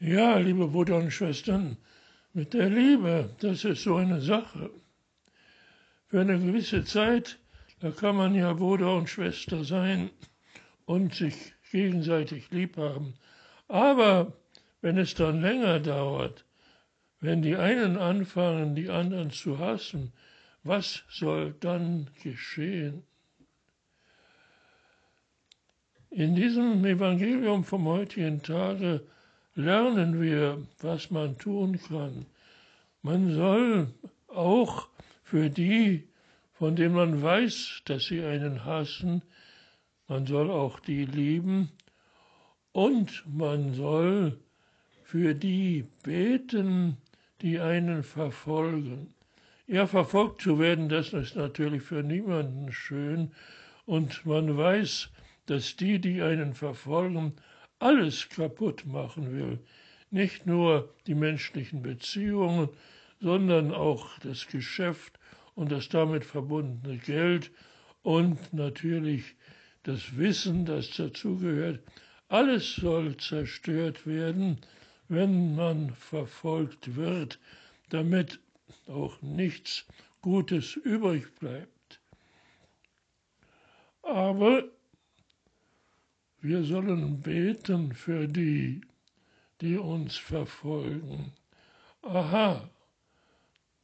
Ja, liebe Brüder und Schwestern, mit der Liebe, das ist so eine Sache. Für eine gewisse Zeit, da kann man ja Bruder und Schwester sein und sich gegenseitig lieb haben. Aber wenn es dann länger dauert, wenn die einen anfangen, die anderen zu hassen, was soll dann geschehen? In diesem Evangelium vom heutigen Tage lernen wir, was man tun kann. Man soll auch für die, von denen man weiß, dass sie einen hassen, man soll auch die lieben und man soll für die beten, die einen verfolgen. Ja, verfolgt zu werden, das ist natürlich für niemanden schön und man weiß, dass die, die einen verfolgen, alles kaputt machen will. Nicht nur die menschlichen Beziehungen, sondern auch das Geschäft und das damit verbundene Geld und natürlich das Wissen, das dazugehört. Alles soll zerstört werden, wenn man verfolgt wird, damit auch nichts Gutes übrig bleibt. Aber wir sollen beten für die, die uns verfolgen. Aha,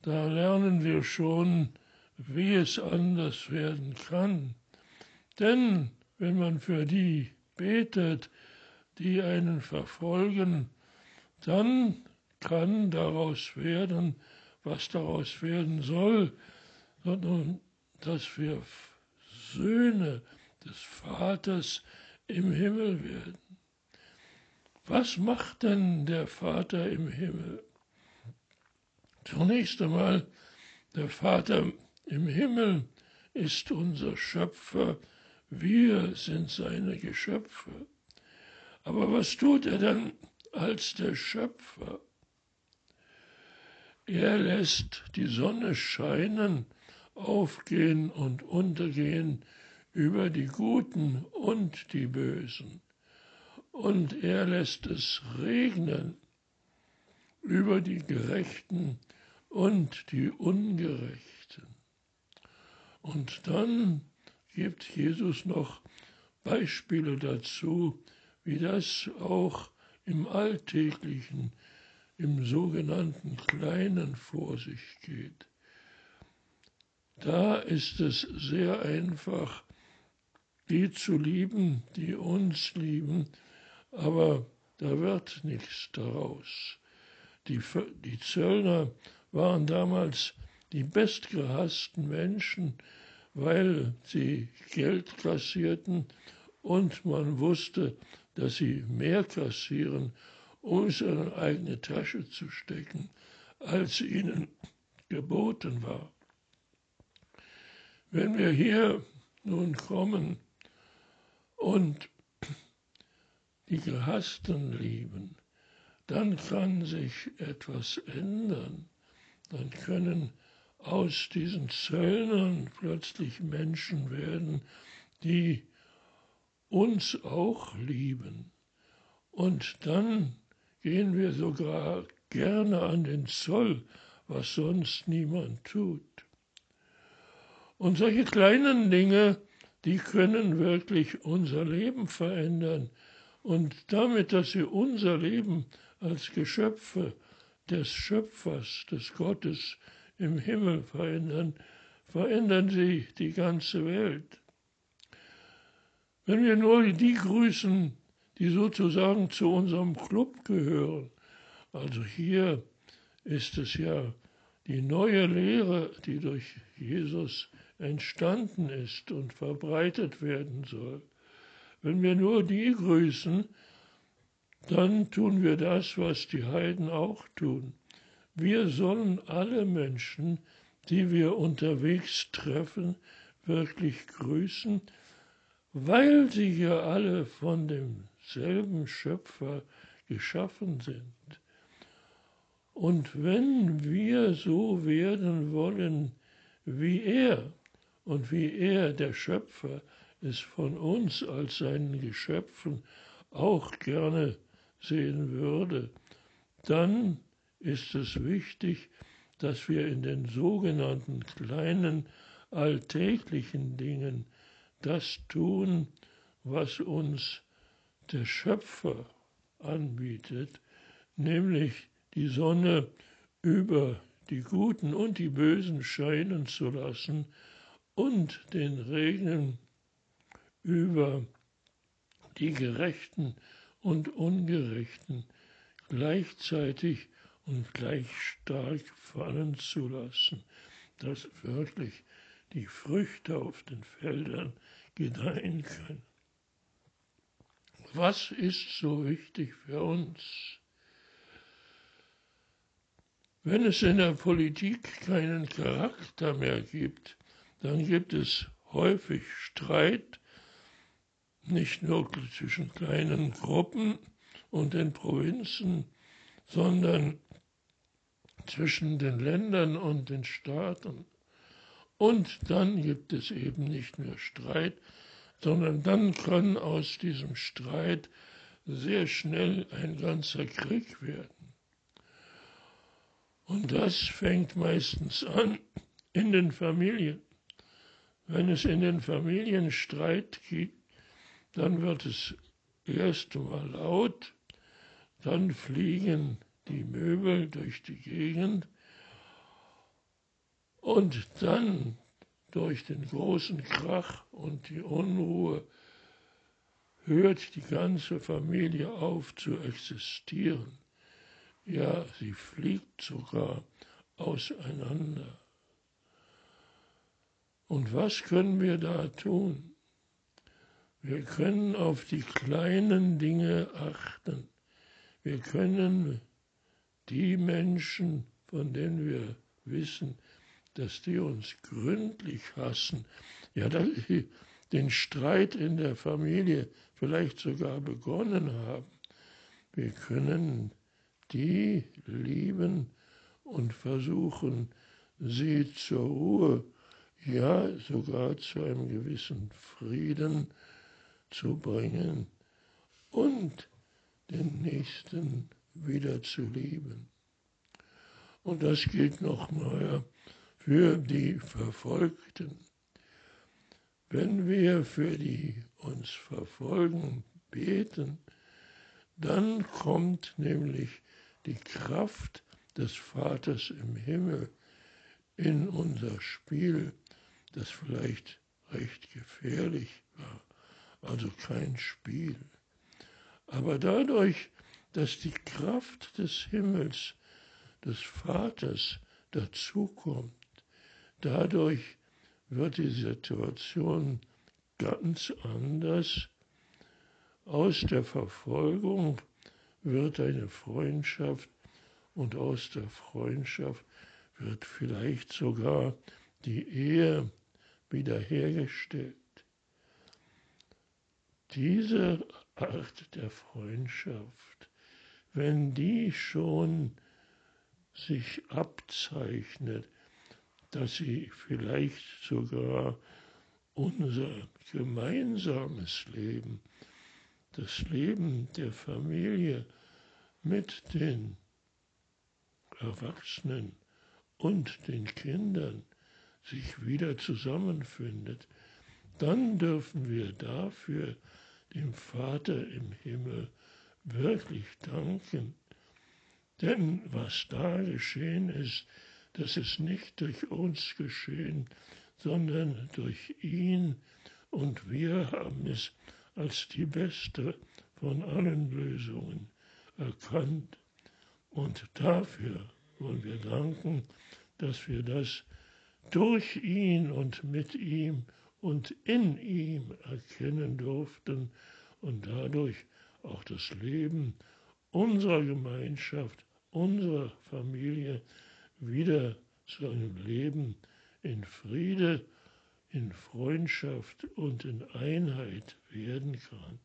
da lernen wir schon, wie es anders werden kann. Denn wenn man für die betet, die einen verfolgen, dann kann daraus werden, was daraus werden soll, sondern dass wir Söhne des Vaters im Himmel werden. Was macht denn der Vater im Himmel? Zunächst einmal, der Vater im Himmel ist unser Schöpfer, wir sind seine Geschöpfe. Aber was tut er dann als der Schöpfer? Er lässt die Sonne scheinen, aufgehen und untergehen über die Guten und die Bösen. Und er lässt es regnen über die Gerechten und die Ungerechten. Und dann gibt Jesus noch Beispiele dazu, wie das auch im Alltäglichen, im sogenannten Kleinen vor sich geht. Da ist es sehr einfach, die zu lieben, die uns lieben, aber da wird nichts daraus. Die, die Zöllner waren damals die bestgehassten Menschen, weil sie Geld kassierten und man wusste, dass sie mehr kassieren, um es in eine eigene Tasche zu stecken, als ihnen geboten war. Wenn wir hier nun kommen und die Gehassten lieben, dann kann sich etwas ändern. Dann können aus diesen Zöllnern plötzlich Menschen werden, die uns auch lieben. Und dann gehen wir sogar gerne an den Zoll, was sonst niemand tut. Und solche kleinen Dinge, die können wirklich unser Leben verändern. Und damit, dass sie unser Leben als Geschöpfe des Schöpfers, des Gottes im Himmel verändern, verändern sie die ganze Welt. Wenn wir nur die grüßen, die sozusagen zu unserem Club gehören, also hier ist es ja die neue Lehre, die durch Jesus entstanden ist und verbreitet werden soll. Wenn wir nur die grüßen, dann tun wir das, was die Heiden auch tun. Wir sollen alle Menschen, die wir unterwegs treffen, wirklich grüßen, weil sie ja alle von demselben Schöpfer geschaffen sind. Und wenn wir so werden wollen wie er, und wie er, der Schöpfer, es von uns als seinen Geschöpfen auch gerne sehen würde, dann ist es wichtig, dass wir in den sogenannten kleinen alltäglichen Dingen das tun, was uns der Schöpfer anbietet, nämlich die Sonne über die Guten und die Bösen scheinen zu lassen und den Regen über die Gerechten und Ungerechten gleichzeitig und gleich stark fallen zu lassen, dass wirklich die Früchte auf den Feldern gedeihen können. Was ist so wichtig für uns? Wenn es in der Politik keinen Charakter mehr gibt, dann gibt es häufig Streit, nicht nur zwischen kleinen Gruppen und den Provinzen, sondern zwischen den Ländern und den Staaten. Und dann gibt es eben nicht mehr Streit, sondern dann kann aus diesem Streit sehr schnell ein ganzer Krieg werden. Und das fängt meistens an in den Familien. Wenn es in den Familien Streit gibt, dann wird es erst einmal laut, dann fliegen die Möbel durch die Gegend und dann durch den großen Krach und die Unruhe hört die ganze Familie auf zu existieren. Ja, sie fliegt sogar auseinander. Und was können wir da tun? Wir können auf die kleinen Dinge achten. Wir können die Menschen, von denen wir wissen, dass die uns gründlich hassen, ja, dass sie den Streit in der Familie vielleicht sogar begonnen haben. Wir können die lieben und versuchen, sie zur Ruhe, ja sogar zu einem gewissen Frieden zu bringen und den Nächsten wieder zu lieben. Und das gilt nochmal für die Verfolgten. Wenn wir für die uns verfolgen beten, dann kommt nämlich die Kraft des Vaters im Himmel in unser Spiel, das vielleicht recht gefährlich war, also kein Spiel. Aber dadurch, dass die Kraft des Himmels, des Vaters dazukommt, dadurch wird die Situation ganz anders. Aus der Verfolgung wird eine Freundschaft und aus der Freundschaft wird vielleicht sogar die Ehe wiederhergestellt. Diese Art der Freundschaft, wenn die schon sich abzeichnet, dass sie vielleicht sogar unser gemeinsames Leben das Leben der Familie mit den Erwachsenen und den Kindern sich wieder zusammenfindet, dann dürfen wir dafür dem Vater im Himmel wirklich danken. Denn was da geschehen ist, das ist nicht durch uns geschehen, sondern durch ihn, und wir haben es als die beste von allen Lösungen erkannt. Und dafür wollen wir danken, dass wir das durch ihn und mit ihm und in ihm erkennen durften und dadurch auch das Leben unserer Gemeinschaft, unserer Familie wieder zu einem Leben in Friede in Freundschaft und in Einheit werden kann.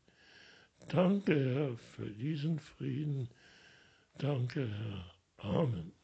Danke, Herr, für diesen Frieden. Danke, Herr. Amen.